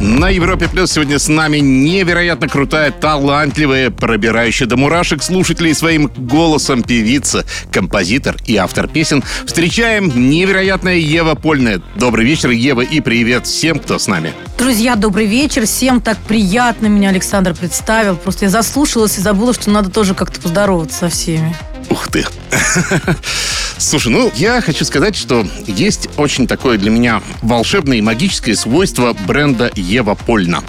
На Европе Плюс сегодня с нами невероятно крутая, талантливая, пробирающая до мурашек слушателей своим голосом певица, композитор и автор песен. Встречаем невероятная Ева Польная. Добрый вечер, Ева, и привет всем, кто с нами. Друзья, добрый вечер. Всем так приятно меня Александр представил. Просто я заслушалась и забыла, что надо тоже как-то поздороваться со всеми. Ух ты. Слушай, ну, я хочу сказать, что есть очень такое для меня волшебное и магическое свойство бренда Ева Польна.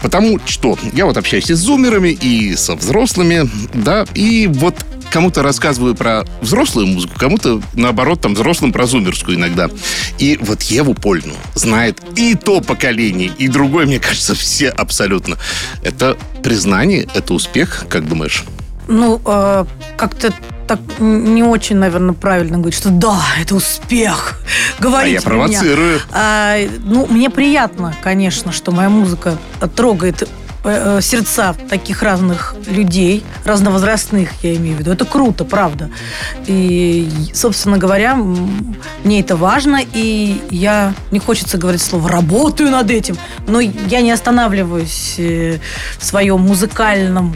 Потому что я вот общаюсь и с зумерами, и со взрослыми, да, и вот кому-то рассказываю про взрослую музыку, кому-то, наоборот, там, взрослым про зумерскую иногда. И вот Еву Польну знает и то поколение, и другое, мне кажется, все абсолютно. Это признание, это успех, как думаешь? Ну, э, как-то так не очень, наверное, правильно говорить, что да, это успех. Говорите А я провоцирую. Меня. А, ну, мне приятно, конечно, что моя музыка трогает э, сердца таких разных людей, разновозрастных, я имею в виду. Это круто, правда. И, собственно говоря, мне это важно, и я, не хочется говорить слово «работаю над этим», но я не останавливаюсь э, в своем музыкальном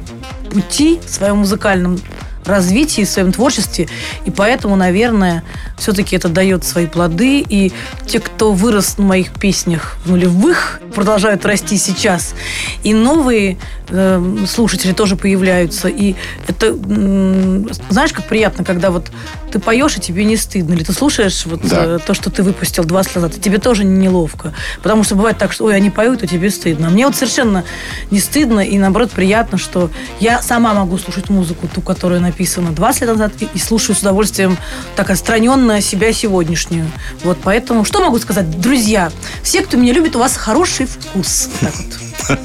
пути, в своем музыкальном развитии, в своем творчестве. И поэтому, наверное, все-таки это дает свои плоды. И те, кто вырос на моих песнях в нулевых, продолжают расти сейчас. И новые э, слушатели тоже появляются. И это, м, знаешь, как приятно, когда вот ты поешь, и тебе не стыдно. Или ты слушаешь вот Да. э, то, что ты выпустил 20 лет назад, и тебе тоже неловко. Потому что бывает так, что, ой, они поют, а тебе стыдно. А мне вот совершенно не стыдно, и наоборот приятно, что я сама могу слушать музыку, ту, которая написана 20 лет назад, и слушаю с удовольствием так отстраненно себя сегодняшнюю. Вот поэтому, что могу сказать? Друзья, все, кто меня любит, у вас хороший вкус. Так вот.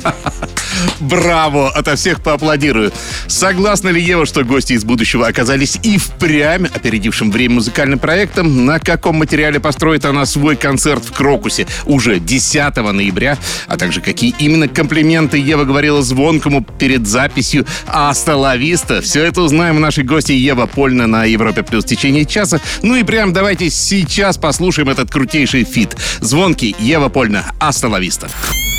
Браво! Ото всех поаплодирую. Согласна ли Ева, что гости из будущего оказались и впрямь опередившим время музыкальным проектом? На каком материале построит она свой концерт в Крокусе уже 10 ноября? А также какие именно комплименты Ева говорила звонкому перед записью «Hasta la vista». Все это узнаем у нашей гости Ева Польна на Европе Плюс в течение часа. Ну и прям давайте сейчас послушаем этот крутейший feat. Звонкий Ева Польна «Hasta la vista».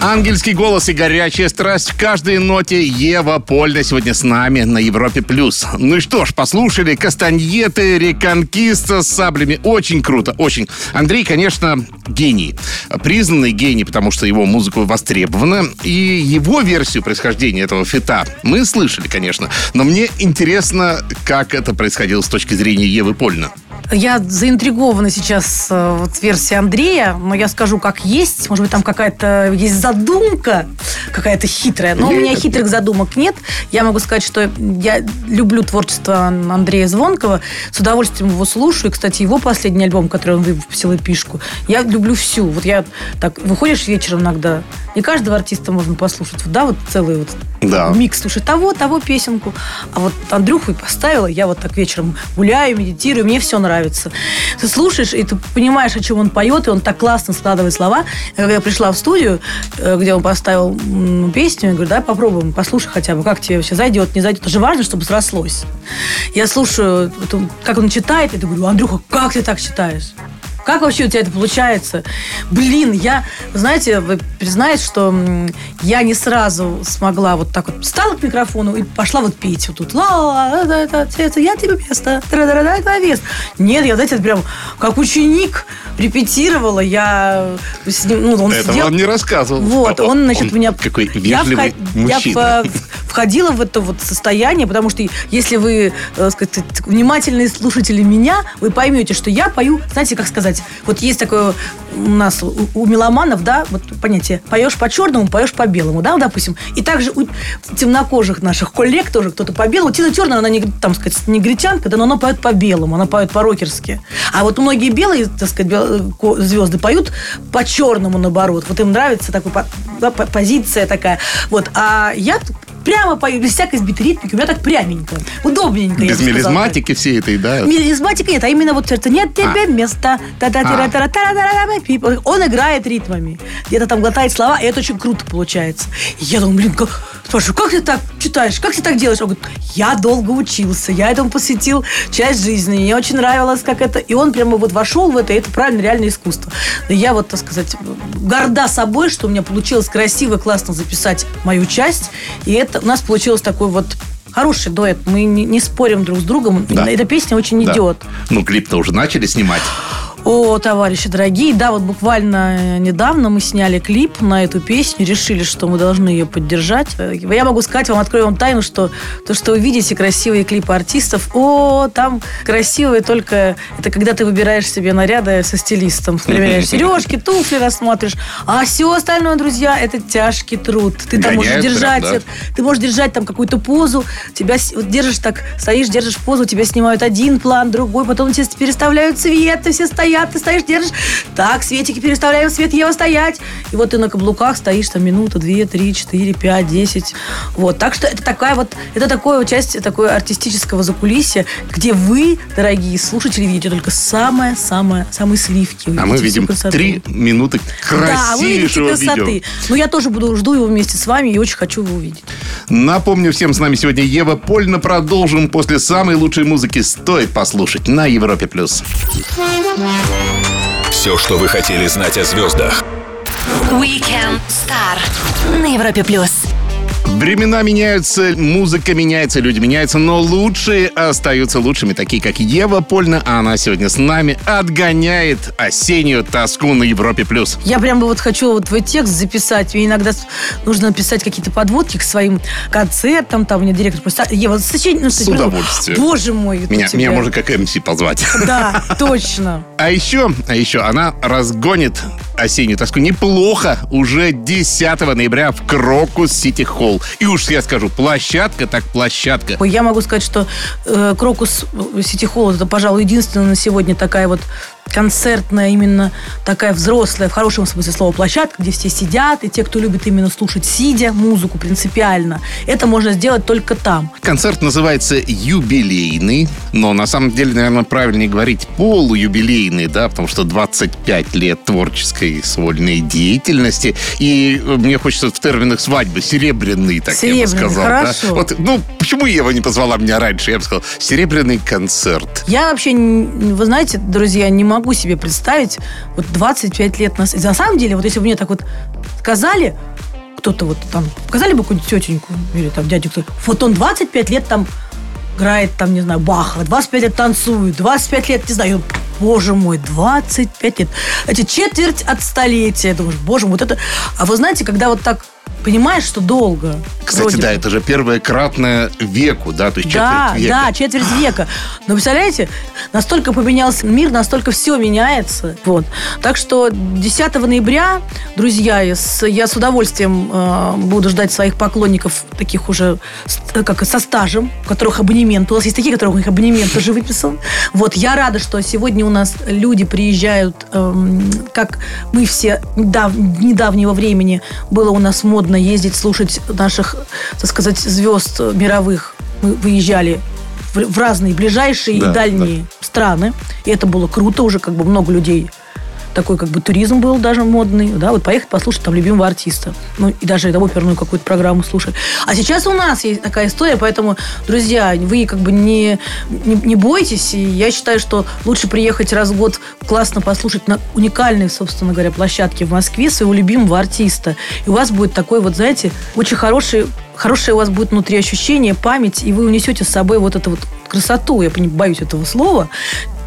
Ангельский голос и горячая страсть в каждой ноте Ева Польна сегодня с нами на Европе+. плюс. Ну и что ж, послушали Кастаньеты, Реконкиста с саблями. Очень круто, очень. Андрей, конечно, гений. Признанный гений, потому что его музыка востребована. И его версию происхождения этого фита мы слышали, конечно. Но мне интересно, как это происходило с точки зрения Евы Польна. Я заинтригована сейчас э, вот версией Андрея, но я скажу, как есть. Может быть, там какая-то есть задумка, какая-то хитрая. Но у меня хитрых задумок нет. Я могу сказать, что я люблю творчество Андрея Звонкова, с удовольствием его слушаю. И, кстати, его последний альбом, который он выпустил, эпишку, я люблю всю. Вот я так, выходишь вечером иногда, не каждого артиста можно послушать. Да, вот целый вот Да. микс слушать того, того песенку. А вот Андрюху и поставила, я вот так вечером гуляю, медитирую, мне все нравится. Ты слушаешь, и ты понимаешь, о чем он поет, и он так классно складывает слова. И Когда я пришла в студию, где он поставил песню, я говорю, давай попробуем, послушай хотя бы, как тебе вообще зайдет, не зайдет. Это же важно, чтобы срослось. Я слушаю, как он читает, и говорю, Андрюха, как ты так читаешь? Как вообще у тебя это получается? Блин, я, знаете, вы признаете, что я не сразу смогла вот так вот встала к микрофону и пошла вот петь вот тут. ла ла это я тебе место, тра-да-да, это вес. Нет, я, знаете, прям как ученик репетировала, я с ним, ну, он Этого сидел- он не рассказывал. вот, он, значит, меня... Какой я вежливый я мужчина. в- входила в это вот состояние, потому что если вы, э, сказать, внимательные слушатели меня, вы поймете, что я пою, знаете, как сказать, вот есть такое у нас, у, меломанов, да, вот понятие, поешь по черному, поешь по белому, да, допустим. И также у темнокожих наших коллег тоже кто-то по белому. Тина Черная, она, не, там, сказать, негритянка, да, но она поет по белому, она поет по-рокерски. А вот многие белые, так сказать, звезды поют по черному, наоборот. Вот им нравится такая позиция такая. Вот. А я прямо пою, без всякой сбитой ритмики. У меня так пряменько, удобненько. Без мелизматики всей этой, да? Мелизматика нет, а именно вот сердце нет тебе места. та та тира тара тара тара тара пип. Он играет ритмами. Где-то там глотает слова, и это очень круто получается. Я думаю, блин, как... спрашиваю, как ты так читаешь, как ты так делаешь? Он говорит, я долго учился, я этому посвятил часть жизни, мне очень нравилось, как это... И он прямо вот вошел в это, и это правильно реальное искусство. И я вот, так сказать, горда собой, что у меня получилось красиво, классно записать мою часть, и это у нас получилось такой вот хороший дуэт. Мы не, не спорим друг с другом. Да. Эта песня очень Да. идет. Ну, клип-то уже начали снимать. О, товарищи дорогие, да, вот буквально э, недавно мы сняли клип на эту песню, решили, что мы должны ее поддержать. Э, Я могу сказать вам, открою вам тайну, что то, что вы видите красивые клипы артистов, о, там красивые только это когда ты выбираешь себе наряды со стилистом, примеряешь сережки, туфли рассматриваешь, а все остальное, друзья, это тяжкий труд. Ты там можешь Гоняет прям, держать, да? ты можешь держать там какую-то позу, тебя вот держишь так, стоишь, держишь позу, тебя снимают один план, другой, потом тебе переставляют цвет, ты все стоят, ты стоишь, держишь, так, Светики переставляем свет, Ева стоять. И вот ты на каблуках стоишь там минута, две, три, четыре, пять, десять. Вот, так что это такая вот, это такое часть такое артистического закулисья, где вы, дорогие слушатели, видите только самое-самое, самые сливки. А мы видим три минуты Да, красивейшего красоты. видео. Но я тоже буду, жду его вместе с вами и очень хочу его увидеть. Напомню всем, с нами сегодня Ева Польна. Продолжим после самой лучшей музыки. Стоит послушать на Европе+. плюс. Все, что вы хотели знать о звездах. Weekend Star на Европе плюс. Времена меняются, музыка меняется, люди меняются, но лучшие остаются лучшими, такие как Ева Польна, а она сегодня с нами отгоняет осеннюю тоску на Европе+. плюс. Я прям вот хочу вот твой текст записать. Мне иногда нужно написать какие-то подводки к своим концертам. Там мне директор просто... Ева, сочинение... ну, С удовольствием. Боже мой. у Меня, тебя. меня можно как МС позвать. Да, точно. А еще, а еще она разгонит осеннюю тоску неплохо уже 10 ноября в Крокус Сити Холл. И уж я скажу, площадка так площадка. Я могу сказать, что э, Крокус Сити Холл это, пожалуй, единственная на сегодня такая вот концертная, именно такая взрослая, в хорошем смысле слова, площадка, где все сидят, и те, кто любит именно слушать сидя музыку принципиально, это можно сделать только там. Концерт называется юбилейный, но на самом деле, наверное, правильнее говорить полуюбилейный, да, потому что 25 лет творческой свольной деятельности. И э, мне хочется в терминах свадьбы серебряный, так я бы Серебряный, сказал. хорошо. Да? Вот, ну, почему Ева не позвала меня раньше? Я бы сказал, серебряный концерт. Я вообще, вы знаете, друзья, не могу себе представить вот 25 лет нас. На самом деле, вот если бы мне так вот сказали, кто-то вот там, показали бы какую-нибудь тетеньку или там дядю, кто вот он 25 лет там играет там, не знаю, Баха, 25 лет танцует, 25 лет, не знаю, боже мой, 25 лет. Эти четверть от столетия. Думаешь, боже мой, вот это... А вы знаете, когда вот так понимаешь, что долго. Кстати, да, бы. это же первое кратное веку, да, то есть Да, четверть века. да, четверть века. Но представляете, настолько поменялся мир, настолько все меняется. Вот. Так что 10 ноября, друзья, я с, я с удовольствием э, буду ждать своих поклонников, таких уже с- как со стажем, у которых абонемент. У нас есть такие, у которых у них абонемент уже выписан. Вот, я рада, что сегодня у нас люди приезжают, эм, как мы все недав- недавнего времени было у нас модно ездить, слушать наших, так сказать, звезд мировых. Мы выезжали в, разные ближайшие Да, и дальние страны. И это было круто, уже как бы много людей такой как бы туризм был даже модный, да, вот поехать послушать там любимого артиста, ну и даже там оперную какую-то программу слушать. А сейчас у нас есть такая история, поэтому, друзья, вы как бы не, не, не бойтесь, и я считаю, что лучше приехать раз в год классно послушать на уникальной, собственно говоря, площадке в Москве своего любимого артиста, и у вас будет такой вот, знаете, очень хороший хорошее у вас будет внутри ощущение, память, и вы унесете с собой вот эту вот красоту, я боюсь этого слова,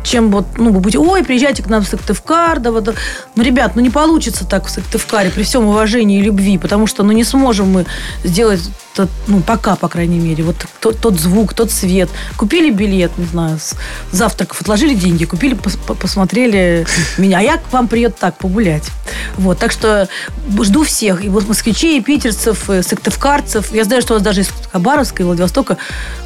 чем вот, ну, вы будете, ой, приезжайте к нам в Сыктывкар, да, вот, ну, ребят, ну, не получится так в Сыктывкаре при всем уважении и любви, потому что, ну, не сможем мы сделать, тот, ну, пока, по крайней мере, вот тот, тот звук, тот свет. Купили билет, не знаю, с завтраков, отложили деньги, купили, пос- по- посмотрели меня, а я к вам приеду так, погулять. Вот, так что жду всех, и вот москвичей, и питерцев, и сыктывкарцев. Я знаю, что у вас даже из Хабаровска и Владивостока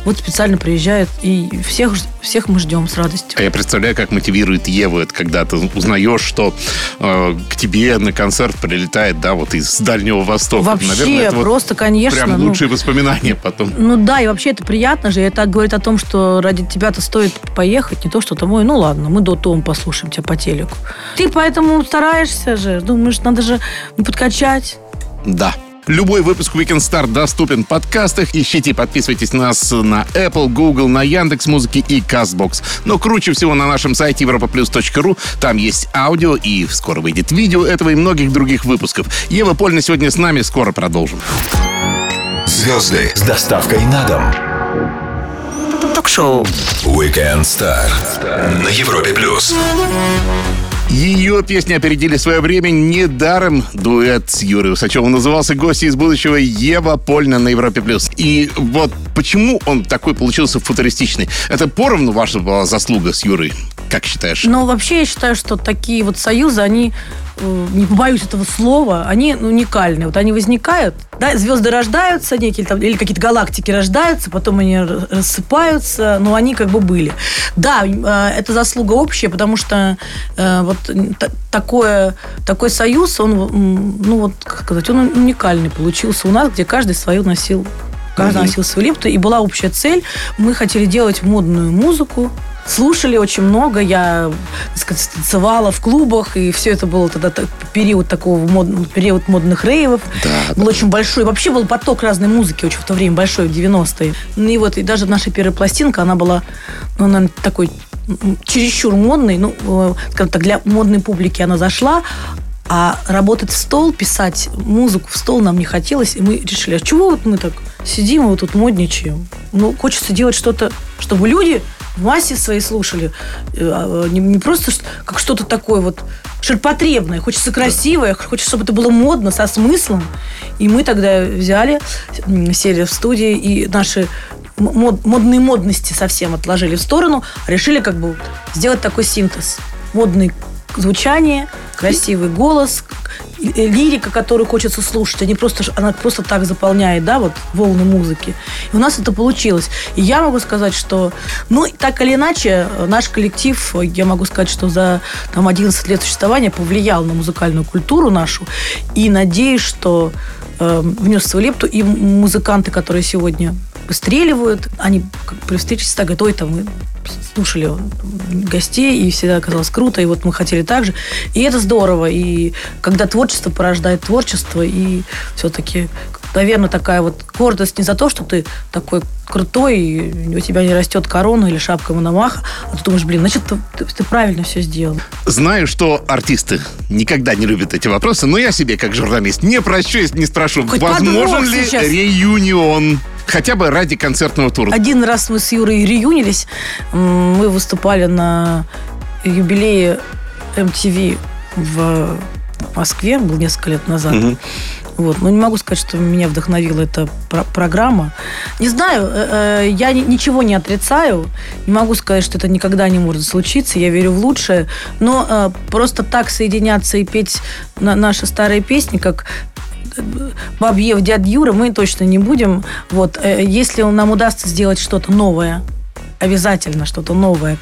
вот специально приезжают, и всех, всех мы ждем с радостью. А я представляю, как мотивирует Еву это, когда ты узнаешь, что э, к тебе на концерт прилетает, да, вот из Дальнего Востока. Вообще, Наверное, это вот просто, конечно. Прям ну, лучшие воспоминания потом. Ну да, и вообще это приятно же. Это говорит о том, что ради тебя-то стоит поехать, не то, что там, ой, ну ладно, мы до Том послушаем тебя по телеку. Ты поэтому стараешься же, думаешь, надо же подкачать. Да. Любой выпуск Weekend Star доступен в подкастах. Ищите и подписывайтесь на нас на Apple, Google, на Яндекс Музыки и Castbox. Но круче всего на нашем сайте europaplus.ru. Там есть аудио и скоро выйдет видео этого и многих других выпусков. Ева Польна сегодня с нами. Скоро продолжим. Звезды с доставкой на дом. Ток-шоу. Weekend Star на Европе плюс. Ее песни опередили свое время недаром дуэт с Юрой Усачевым. Назывался «Гости из будущего» Ева Польна на Европе+. плюс. И вот почему он такой получился футуристичный? Это поровну ваша была заслуга с Юрой? Как считаешь? Ну, вообще, я считаю, что такие вот союзы, они, не побоюсь этого слова, они ну, уникальны. Вот они возникают, да, звезды рождаются некие, там, или какие-то галактики рождаются, потом они рассыпаются, но они как бы были. Да, э, это заслуга общая, потому что э, вот такое, такой союз, он, ну вот, как сказать, он уникальный получился у нас, где каждый свою носил Каждый носил свою лепту, и была общая цель. Мы хотели делать модную музыку, слушали очень много. Я, так сказать, танцевала в клубах, и все это было тогда период такого мод- период модных рейвов. был очень большой. Вообще был поток разной музыки очень в то время большой, в 90-е. Ну и вот, и даже наша первая пластинка, она была, ну, наверное, такой чересчур модной, ну, э, скажем так, для модной публики она зашла, а работать в стол, писать музыку в стол нам не хотелось, и мы решили, а чего вот мы так сидим и вот тут модничаем? Ну, хочется делать что-то, чтобы люди в массе своей слушали. Э, а, Не, не просто как что-то такое вот ширпотребное, хочется красивое, хочется, чтобы это было модно, со смыслом. И мы тогда взяли, сели в студии, и наши мод- модные модности совсем отложили в сторону, решили как бы сделать такой синтез. Модный звучание, красивый голос, и лирика, которую хочется слушать, а не просто, она просто так заполняет, да, вот волны музыки. И у нас это получилось. И я могу сказать, что, ну, так или иначе, э, наш коллектив, э, я могу сказать, что за там 11 лет существования повлиял на музыкальную культуру нашу. И надеюсь, что э, внес свою лепту. И музыканты, которые сегодня выстреливают, они при встрече всегда говорят, ой, там мы слушали гостей, и всегда казалось круто, и вот мы хотели так же. И это здорово. И когда творчество порождает творчество, и все-таки, наверное, такая вот гордость не за то, что ты такой крутой, и у тебя не растет корона или шапка Мономаха, а ты думаешь, блин, значит, ты, ты- ты правильно все сделал. Знаю, что артисты никогда не любят эти вопросы, но я себе, как журналист, не прощу, если не спрошу, Хоть возможен ли сейчас. реюнион? Хотя бы ради концертного тура. Один раз мы с Юрой реюнились. Мы выступали на юбилее MTV в Москве, был несколько лет назад. Вот. Но не могу сказать, что меня вдохновила эта про- программа. Не знаю, э, э, я ни- ничего не отрицаю. Не могу сказать, что это никогда не может случиться. Я верю в лучшее. Но э, просто так соединяться и петь на- наши старые песни, как Бабьев, дядь Юра, мы точно не будем. Вот, если нам удастся сделать что-то новое, обязательно что-то новое,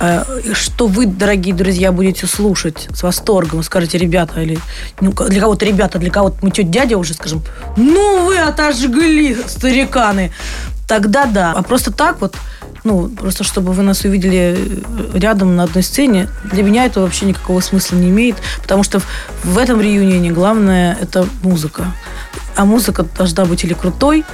э, что вы, дорогие друзья, будете слушать с восторгом, скажете, ребята, или ну, для кого-то ребята, для кого-то мы тетя дядя уже скажем, ну вы отожгли, стариканы. Тогда да. А просто так вот, ну, просто чтобы вы нас увидели э, рядом на одной сцене, для меня это вообще никакого смысла не имеет, потому что в, этом реюнионе главное это музыка. А музыка должна быть или крутой,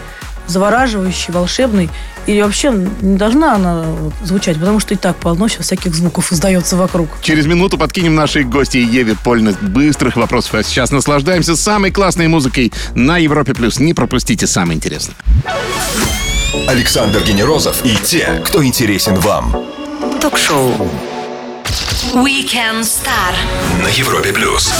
завораживающей, волшебной, или вообще не должна она звучать, потому что и так полно сейчас всяких звуков издается вокруг. Через минуту подкинем нашей гости Еве Польна быстрых вопросов. А сейчас наслаждаемся самой классной музыкой на Европе+. плюс. Не пропустите самое интересное. Александр Генерозов и те, кто интересен вам. Ток-шоу. Weekend Star. На Европе плюс.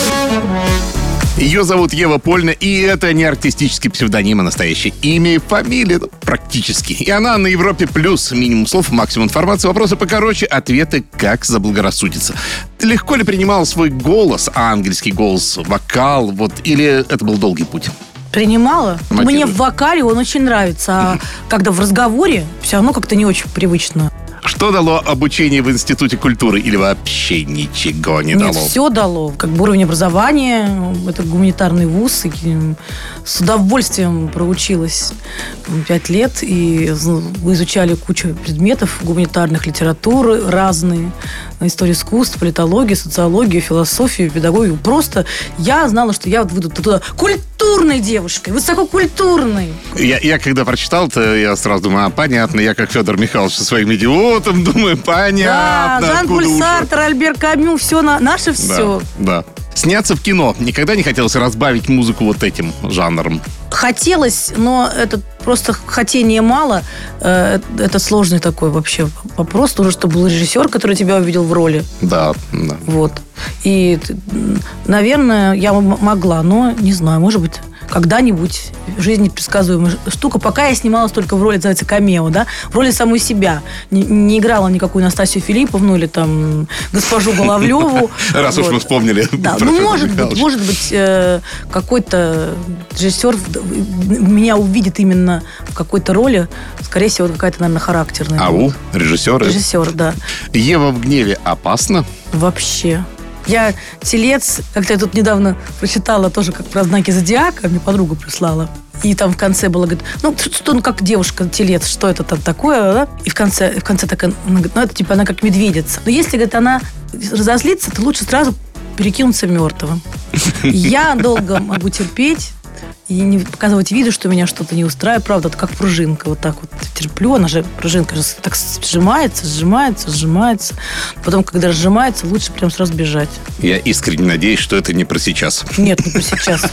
Ее зовут Ева Польна, и это не артистический псевдоним, а настоящее имя и фамилия, ну, практически. И она на Европе плюс. Минимум слов, максимум информации, вопросы покороче, ответы как заблагорассудится. Легко ли принимал свой голос, ангельский голос, вокал, вот, или это был долгий путь? Принимала. Мотивы. Мне в вокале он очень нравится, а когда в разговоре, все равно как-то не очень привычно. Что дало обучение в Институте культуры или вообще ничего не Нет, дало? все дало. Как бы уровень образования, это гуманитарный вуз, и с удовольствием проучилась пять лет, и изучали кучу предметов гуманитарных, литературы разные, историю искусств, политологию, социологию, философию, педагогию. Просто я знала, что я вот выйду туда культурной девушкой, высококультурной. Я, я когда прочитал это, я сразу думаю, а, понятно, я как Федор Михайлович со своим идиотом, думаю, Да, понятно, Жан-Поль откуда уж Сартр, Альбер Камю, все на, наше все. Да, да. Сняться в кино. Никогда не хотелось разбавить музыку вот этим жанром. Хотелось, но это просто хотения мало. Э, Это сложный такой вообще вопрос. Нужно, чтобы был режиссер, который тебя увидел в роли. Да, да. Вот. И, наверное, я могла, но не знаю, может быть, когда-нибудь в жизни предсказуемая штука. Пока я снималась только в роли, называется, камео, да, в роли самой себя. Не, не играла никакую Настасью Филипповну или там госпожу Головлеву. Раз уж мы вспомнили. Да, ну может быть, может быть, э, какой-то режиссер меня увидит именно в какой-то роли, скорее всего, какая-то, наверное, характерная. Ау, режиссеры. Режиссер, да. Ева в гневе опасно? Вообще. Я телец, как-то я тут недавно прочитала тоже как про знаки зодиака, мне подруга прислала. И там в конце было, говорит, ну, что, ну, как девушка, телец, что это там такое, да? И в конце, в конце так, она говорит, ну, это типа она как медведица. Но если, говорит, она разозлится, то лучше сразу перекинуться мертвым. Я долго могу терпеть, и не показывать виду, что меня что-то не устраивает. Правда, это как пружинка. Вот так вот терплю. Она же, пружинка же так сжимается, сжимается, сжимается. Потом, когда сжимается, лучше прям сразу бежать. Я искренне надеюсь, что это не про сейчас. Нет, не про сейчас.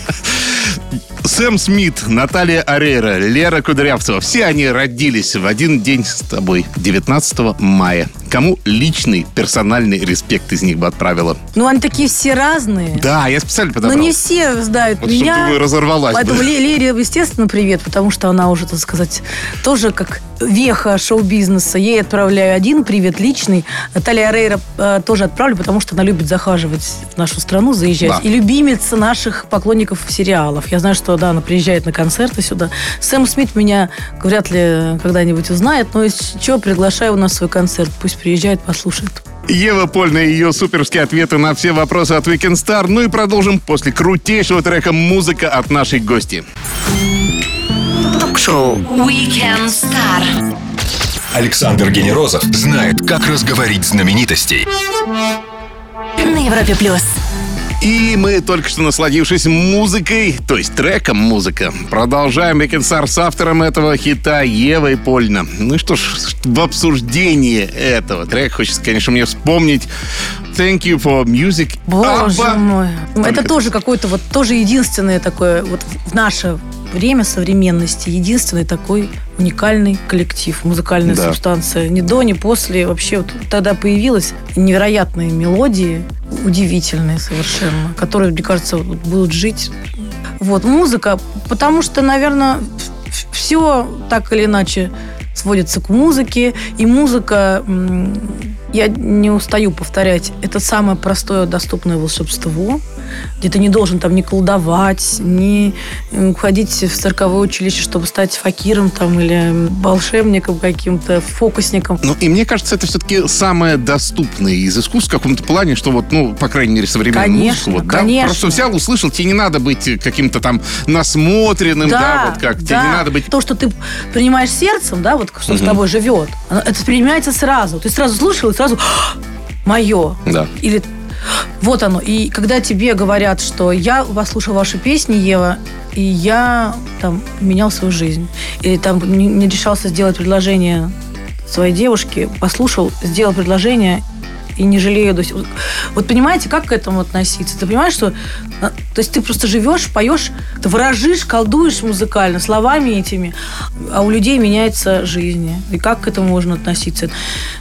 Сэм Смит, Наталья Арейра, Лера Кудрявцева. Все они родились в один день с тобой, 19 мая. Кому личный, персональный респект из них бы отправила? Ну, они такие все разные. Да, я специально Но подобрал. не все знают Вот чтобы меня. ты разорвалась. Поэтому Лере, естественно, привет, потому что она уже, так сказать, тоже как веха шоу-бизнеса. Ей отправляю один привет личный. Наталья Рейра э, тоже отправлю, потому что она любит захаживать в нашу страну, заезжать. Да. И любимица наших поклонников сериалов. Я знаю, что, да, она приезжает на концерты сюда. Сэм Смит меня вряд ли когда-нибудь узнает, но если что, приглашаю у нас в свой концерт. Пусть приезжает, послушает. Ева Польна и ее суперские ответы на все вопросы от Weekend Star. Ну и продолжим после крутейшего трека «Музыка» от нашей гости. Ток-шоу Weekend Star. Александр Генерозов знает, как разговорить знаменитостей. На Европе плюс. И мы, только что насладившись музыкой, то есть треком музыка, продолжаем Weekend Star с автором этого хита Евой Польна. Ну и что ж, в обсуждении этого трека хочется, конечно, мне вспомнить Thank you for music. Боже Абба. мой. Это тоже какой-то вот тоже единственное такое вот в наше время современности единственный такой уникальный коллектив, музыкальная Да. субстанция. Ни до, ни после. Вообще вот тогда появилась невероятные мелодии, удивительные совершенно, которые, мне кажется, будут жить. Вот, музыка, потому что, наверное, все так или иначе сводится к музыке, и музыка, я не устаю повторять, это самое простое доступное волшебство, где ты не должен там ни колдовать, ни м, ходить в цирковое училище, чтобы стать факиром там или волшебником каким-то, фокусником. Ну, и мне кажется, это все-таки самое доступное из искусств в каком-то плане, что вот, ну, по крайней мере, современная Конечно, музыка. Вот, да, конечно. просто взял, услышал, тебе не надо быть каким-то там насмотренным, да, вот как, тебе не надо быть... То, что ты принимаешь сердцем, да, вот что с тобой живет, это принимается сразу. Ты сразу слушал и сразу мое. Да. Или вот оно. И когда тебе говорят, что я послушал ваши песни, Ева, и я там менял свою жизнь. Или там не, не решался сделать предложение своей девушке, послушал, сделал предложение и не жалею до сих Вот понимаете, как к этому относиться? Ты понимаешь, что... а, То есть ты просто живешь, поешь, ты выражишь, колдуешь музыкально, словами этими, а у людей меняется жизнь. И как к этому можно относиться?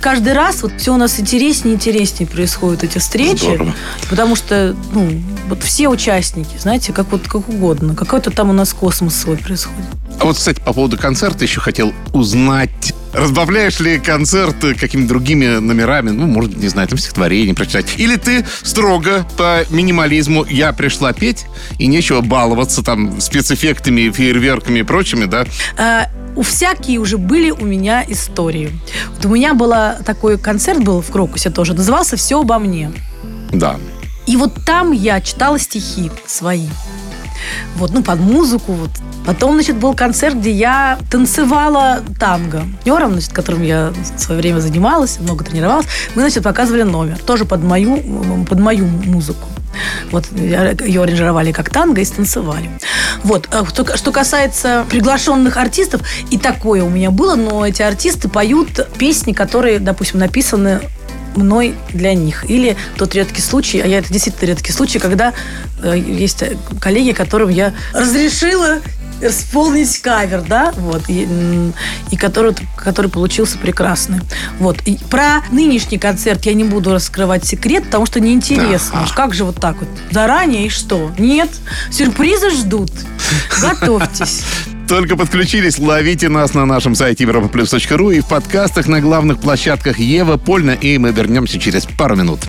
Каждый раз вот все у нас интереснее и интереснее происходят эти встречи. Здорово. Потому что, ну, вот все участники, знаете, как вот как угодно. Какой-то там у нас космос свой происходит. А вот, кстати, по поводу концерта еще хотел узнать, разбавляешь ли концерт какими-то другими номерами, ну, может, не знаю, там стихотворение прочитать. Или ты строго по минимализму «я пришла петь, и нечего баловаться там спецэффектами, фейерверками и прочими, да? А, у всякие уже были у меня истории. Вот у меня была такой концерт был в Крокусе тоже, назывался «Все обо мне». Да. И вот там я читала стихи свои. Вот, ну, под музыку, вот. Потом, значит, был концерт, где я танцевала танго. Партнером, значит, которым я в свое время занималась, много тренировалась, мы, значит, показывали номер. Тоже под мою, под мою музыку. Вот ее аранжировали как танго и станцевали. Вот. Что, что касается приглашенных артистов, и такое у меня было, но эти артисты поют песни, которые, допустим, написаны мной для них. Или тот редкий случай, а я это действительно редкий случай, когда э, есть коллеги, которым я разрешила исполнить кавер, да, вот, и, и который, который получился прекрасный. Вот. И про нынешний концерт я не буду раскрывать секрет, потому что неинтересно. Ага. Как же вот так вот? Заранее и что? Нет. Сюрпризы ждут. Готовьтесь. Только подключились, ловите нас на нашем сайте europaplus.ru и в подкастах на главных площадках Ева Польна, и мы вернемся через пару минут.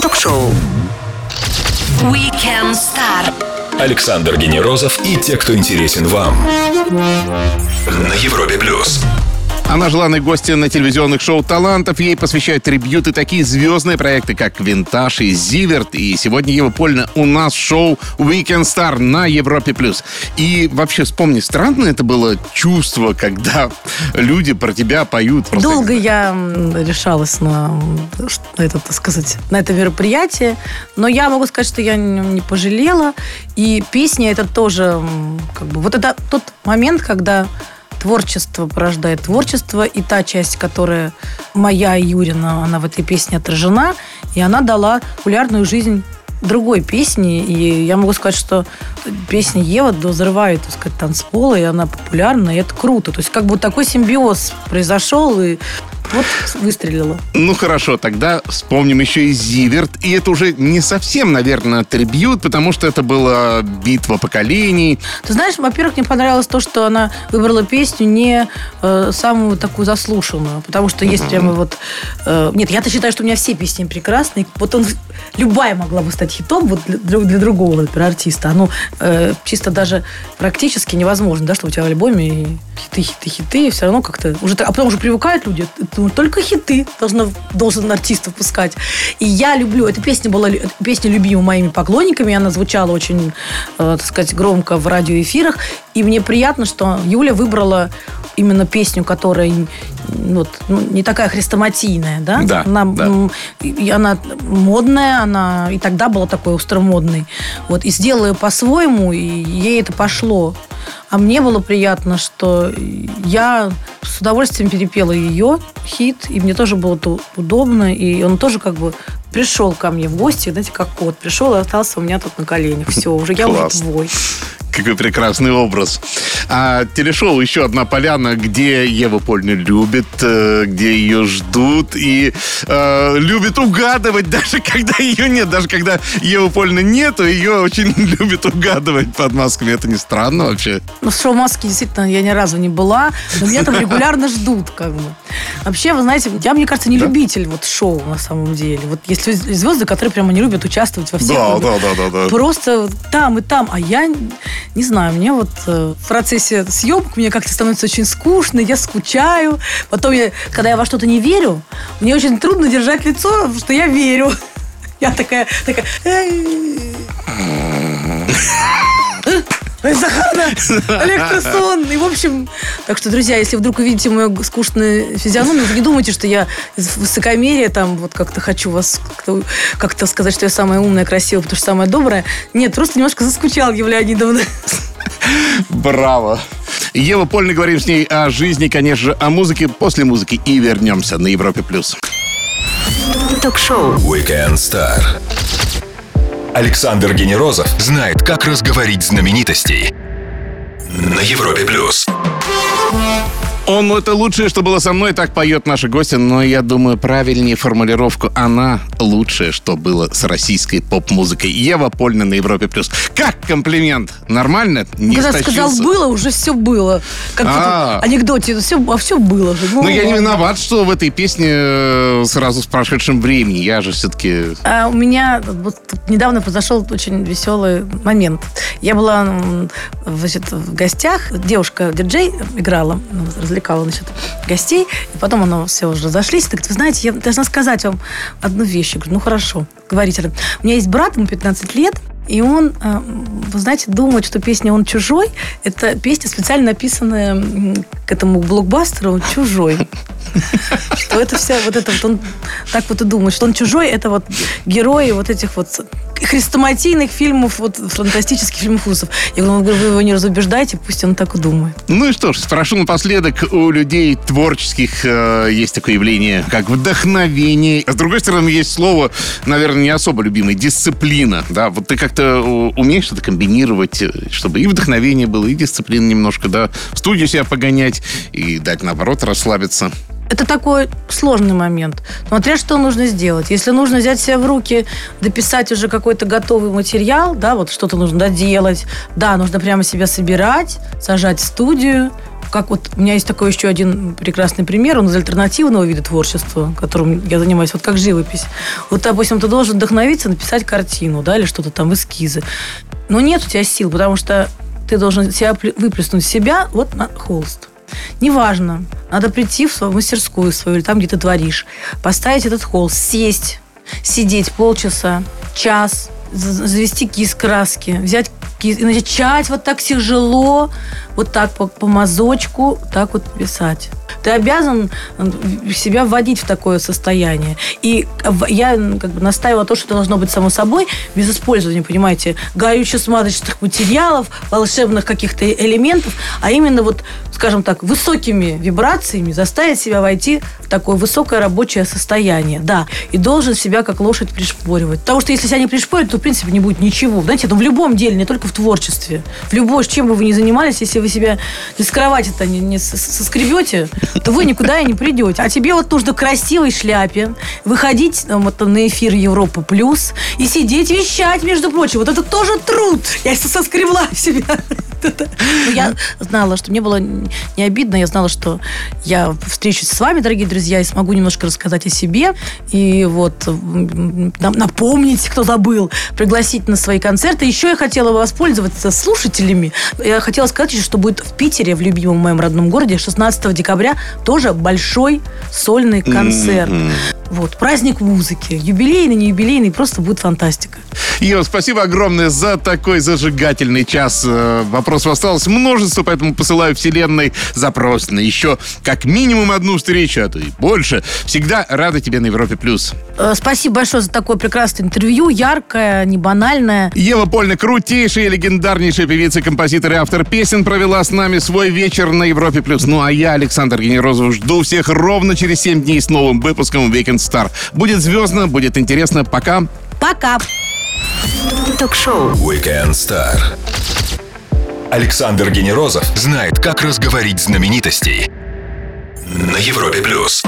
Ток-шоу Weekend Star. Александр Генерозов и те, кто интересен вам. На Европе плюс. Она желанная гостья на телевизионных шоу талантов. Ей посвящают трибьюты такие звездные проекты, как «Винтаж» и «Зиверт». И сегодня Ева Польна у нас шоу «Weekend Star» на Европе+. плюс. И вообще, вспомни, странное это было чувство, когда люди про тебя поют. Просто... Долго я решалась на, на это, так сказать, на это мероприятие. Но я могу сказать, что я не пожалела. И песня это тоже, как бы, вот это тот момент, когда творчество порождает творчество, и та часть, которая моя Юрина, она в этой песне отражена, и она дала популярную жизнь другой песни, и я могу сказать, что песня Ева дозревает, так сказать, танцпола, и она популярна, и это круто. То есть как бы такой симбиоз произошел, и вот выстрелила. Ну хорошо, тогда вспомним еще и Зиверт. И это уже не совсем, наверное, трибьют, потому что это была битва поколений. Ты знаешь, во-первых, мне понравилось то, что она выбрала песню не э, самую такую заслушанную, потому что есть прямо вот... Э, нет, я-то считаю, что у меня все песни прекрасные. Вот он... Любая могла бы стать хитом вот для, для другого, например, артиста. Оно э, чисто даже практически невозможно, да, что у тебя в альбоме хиты, хиты, хиты, и все равно как-то уже... А потом уже привыкают люди, думаю, только хиты должна, должен артист выпускать. И я люблю, эта песня была песня любима моими поклонниками, она звучала очень, э, так сказать, громко в радиоэфирах, и мне приятно, что Юля выбрала именно песню, которая вот, ну, не такая хрестоматийная, да? Да, она, да. И она модная, она и тогда была такой остромодной. Вот, и сделала ее по-своему, и ей это пошло. А мне было приятно, что я с удовольствием перепела ее хит, и мне тоже было то удобно, и он тоже как бы пришел ко мне в гости, знаете, как кот. Пришел и остался у меня тут на коленях. Все, уже я уже твой. Какой прекрасный образ. А телешоу «Еще одна поляна», где Ева Польна любит, э, где ее ждут и э, любит угадывать, даже когда ее нет. Даже когда Ева Польна нет, то ее очень любит угадывать под масками. Это не странно вообще? Ну, в шоу «Маски» действительно я ни разу не была, но меня там регулярно ждут, как бы. Вообще, вы знаете, я, мне кажется, не да. любитель вот шоу на самом деле. Вот есть звезды, которые прямо не любят участвовать во всех. Да, да, да, да, да. Просто там и там. А я не знаю, мне вот э, в процессе съемок мне как-то становится очень скучно, я скучаю. Потом, я, когда я во что-то не верю, мне очень трудно держать лицо, что я верю. Я такая, такая... Захарна, электросон. И, в общем, так что, друзья, если вдруг увидите мою скучную физиономию, вы не думайте, что я из высокомерия там вот как-то хочу вас как-то, как сказать, что я самая умная, красивая, потому что самая добрая. Нет, просто немножко заскучал, Юлия Леонидовна. Браво. Ева Польна, говорим с ней о жизни, конечно же, о музыке. После музыки и вернемся на Европе+. плюс. Ток-шоу Weekend Star. Александр Генерозов знает, как разговорить знаменитостей на Европе плюс. Он это лучшее, что было со мной, так поет наша гостья, но я думаю, правильнее формулировку она лучшее, что было с российской поп-музыкой. Ева Польна на Европе плюс. Как комплимент? Нормально? Не Когда сказал стащился? было, уже все было. Как в А. этом анекдоте, все, а все было же. Ну, Но я не виноват, что в этой песне э, сразу с прошедшим времени. Я же все-таки... А у меня вот недавно произошел очень веселый момент. Я была значит, в гостях, девушка-диджей играла, ну, развлекала значит, гостей, и потом она все уже разошлись. Так, вы знаете, я должна сказать вам одну вещь. Я говорю, ну хорошо, говорите. У меня есть брат, ему 15 лет, и он, э, вы знаете, думает, что песня «Он чужой» – это песня, специально написанная этому блокбастеру «Чужой». Что это вся вот это вот он так вот и думает, что он чужой, это вот герои вот этих вот хрестоматийных фильмов, вот фантастических фильмов ужасов. Я говорю, вы его не разубеждайте, пусть он так и думает. Ну и что ж, спрошу напоследок, у людей творческих э, есть такое явление, как вдохновение. А с другой стороны, есть слово, наверное, не особо любимое, дисциплина. Да, вот ты как-то э, умеешь это комбинировать, э, чтобы и вдохновение было, и дисциплина немножко, да, в студию себя погонять и дать, наоборот, расслабиться. Это такой сложный момент. Смотря что нужно сделать. Если нужно взять себя в руки, дописать уже какой-то готовый материал, да, вот что-то нужно доделать, да, нужно прямо себя собирать, сажать в студию. Как вот у меня есть такой еще один прекрасный пример, он из альтернативного вида творчества, которым я занимаюсь, вот как живопись. Вот, допустим, ты должен вдохновиться, написать картину, да, или что-то там, эскизы. Но нет у тебя сил, потому что ты должен себя выплеснуть себя вот на холст. Неважно. Надо прийти в свою мастерскую свою или там, где ты творишь, поставить этот холст, сесть, сидеть полчаса, час, за- завести кисть краски, взять и начать вот так тяжело, вот так по, по мазочку, так вот писать. Ты обязан себя вводить в такое состояние. И я как бы настаивала то, что это должно быть само собой, без использования, понимаете, горюче-смазочных материалов, волшебных каких-то элементов, а именно вот, скажем так, высокими вибрациями заставить себя войти в такое высокое рабочее состояние. Да, и должен себя как лошадь пришпоривать. Потому что если себя не пришпорить, то, в принципе, не будет ничего. Знаете, ну, в любом деле, не только в творчестве. В любой, чем бы вы ни занимались, если вы себя с кровати-то не, не соскребете, то вы никуда и не придете. А тебе вот нужно красивой шляпе выходить там, вот, на эфир Европа Плюс и сидеть вещать, между прочим. Вот это тоже труд. Я соскребла себя. Я знала, что мне было не обидно. Я знала, что я встречусь с вами, дорогие друзья, и смогу немножко рассказать о себе. И вот напомнить, кто забыл, пригласить на свои концерты. Еще я хотела воспользоваться слушателями. Я хотела сказать еще, что будет в Питере, в любимом моем родном городе, 16 декабря тоже большой сольный концерт. Вот, праздник музыки. Юбилейный, не юбилейный, просто будет фантастика. Ева, спасибо огромное за такой зажигательный час. Э, Вопросов осталось множество, поэтому посылаю вселенной запрос на еще как минимум одну встречу, а то и больше. Всегда рада тебе на Европе+. плюс. Э, Спасибо большое за такое прекрасное интервью, яркое, не банальное. Ева Польна, крутейшая, легендарнейшая певица, композитор и автор песен, провела с нами свой вечер на Европе+. плюс. Ну а я, Александр Генерозов, жду всех ровно через 7 дней с новым выпуском Weekend Star. Будет звездно, будет интересно. Пока. Пока! Ток-шоу. Weekend Star. Александр Генерозов знает, как разговорить знаменитостей на Европе плюс.